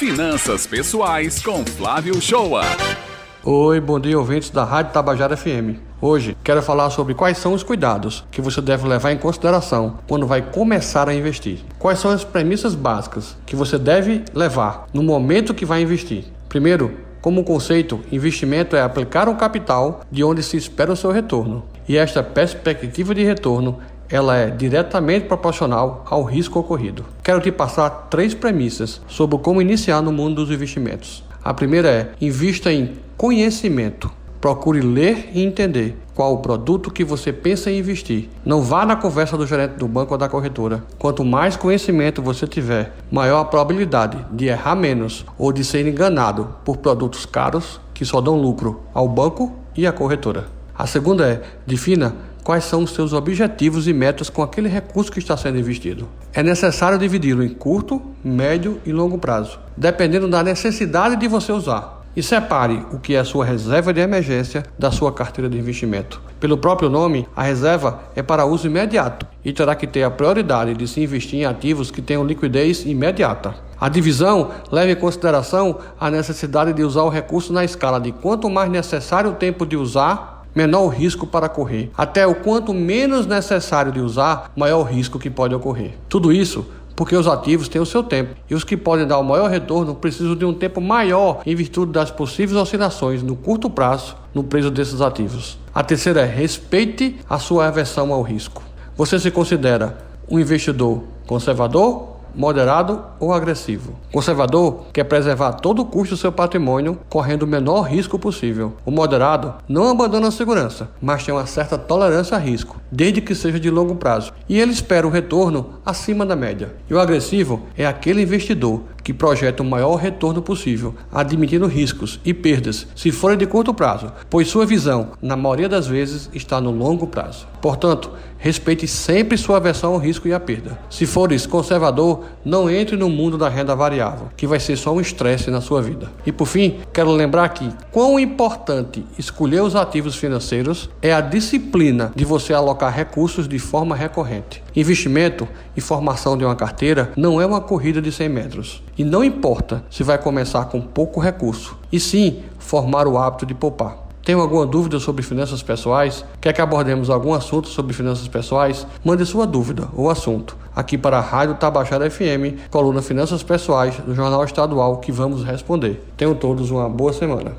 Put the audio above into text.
Finanças Pessoais com Flávio Shoa. Oi, bom dia, ouvintes da Rádio Tabajara FM. Hoje quero falar sobre quais são os cuidados que você deve levar em consideração quando vai começar a investir. Quais são as premissas básicas que você deve levar no momento que vai investir. Primeiro, como conceito, investimento é aplicar um capital de onde se espera o seu retorno. E esta perspectiva de retorno ela é diretamente proporcional ao risco ocorrido. Quero te passar três premissas sobre como iniciar no mundo dos investimentos. A primeira é: invista em conhecimento. Procure ler e entender qual o produto que você pensa em investir. Não vá na conversa do gerente do banco ou da corretora. Quanto mais conhecimento você tiver, maior a probabilidade de errar menos ou de ser enganado por produtos caros que só dão lucro ao banco e à corretora. A segunda é: defina quais são os seus objetivos e metas com aquele recurso que está sendo investido. É necessário dividi-lo em curto, médio e longo prazo, dependendo da necessidade de você usar. E separe o que é a sua reserva de emergência da sua carteira de investimento. Pelo próprio nome, a reserva é para uso imediato e terá que ter a prioridade de se investir em ativos que tenham liquidez imediata. A divisão leva em consideração a necessidade de usar o recurso na escala de quanto mais necessário o tempo de usar, menor o risco para correr. Até o quanto menos necessário de usar, maior o risco que pode ocorrer. Tudo isso porque os ativos têm o seu tempo e os que podem dar o maior retorno precisam de um tempo maior em virtude das possíveis oscilações no curto prazo no preço desses ativos. A terceira é respeite a sua aversão ao risco. Você se considera um investidor conservador moderado ou agressivo. Conservador quer preservar a todo custo seu patrimônio, correndo o menor risco possível. O moderado não abandona a segurança, mas tem uma certa tolerância a risco, desde que seja de longo prazo, e ele espera o retorno acima da média. E o agressivo é aquele investidor que projeta o maior retorno possível, admitindo riscos e perdas se forem de curto prazo, pois sua visão, na maioria das vezes, está no longo prazo. Portanto, respeite sempre sua aversão ao risco e à perda. Se fores conservador, não entre no mundo da renda variável, que vai ser só um estresse na sua vida. E por fim, quero lembrar que quão importante escolher os ativos financeiros é a disciplina de você alocar recursos de forma recorrente. Investimento e formação de uma carteira não é uma corrida de 100 metros. E não importa se vai começar com pouco recurso, e sim formar o hábito de poupar. Tem alguma dúvida sobre finanças pessoais? Quer que abordemos algum assunto sobre finanças pessoais? Mande sua dúvida ou assunto aqui para a Rádio Tabajara FM, coluna Finanças Pessoais do Jornal Estadual, que vamos responder. Tenham todos uma boa semana.